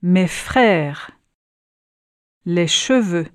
Mes frères. Les cheveux.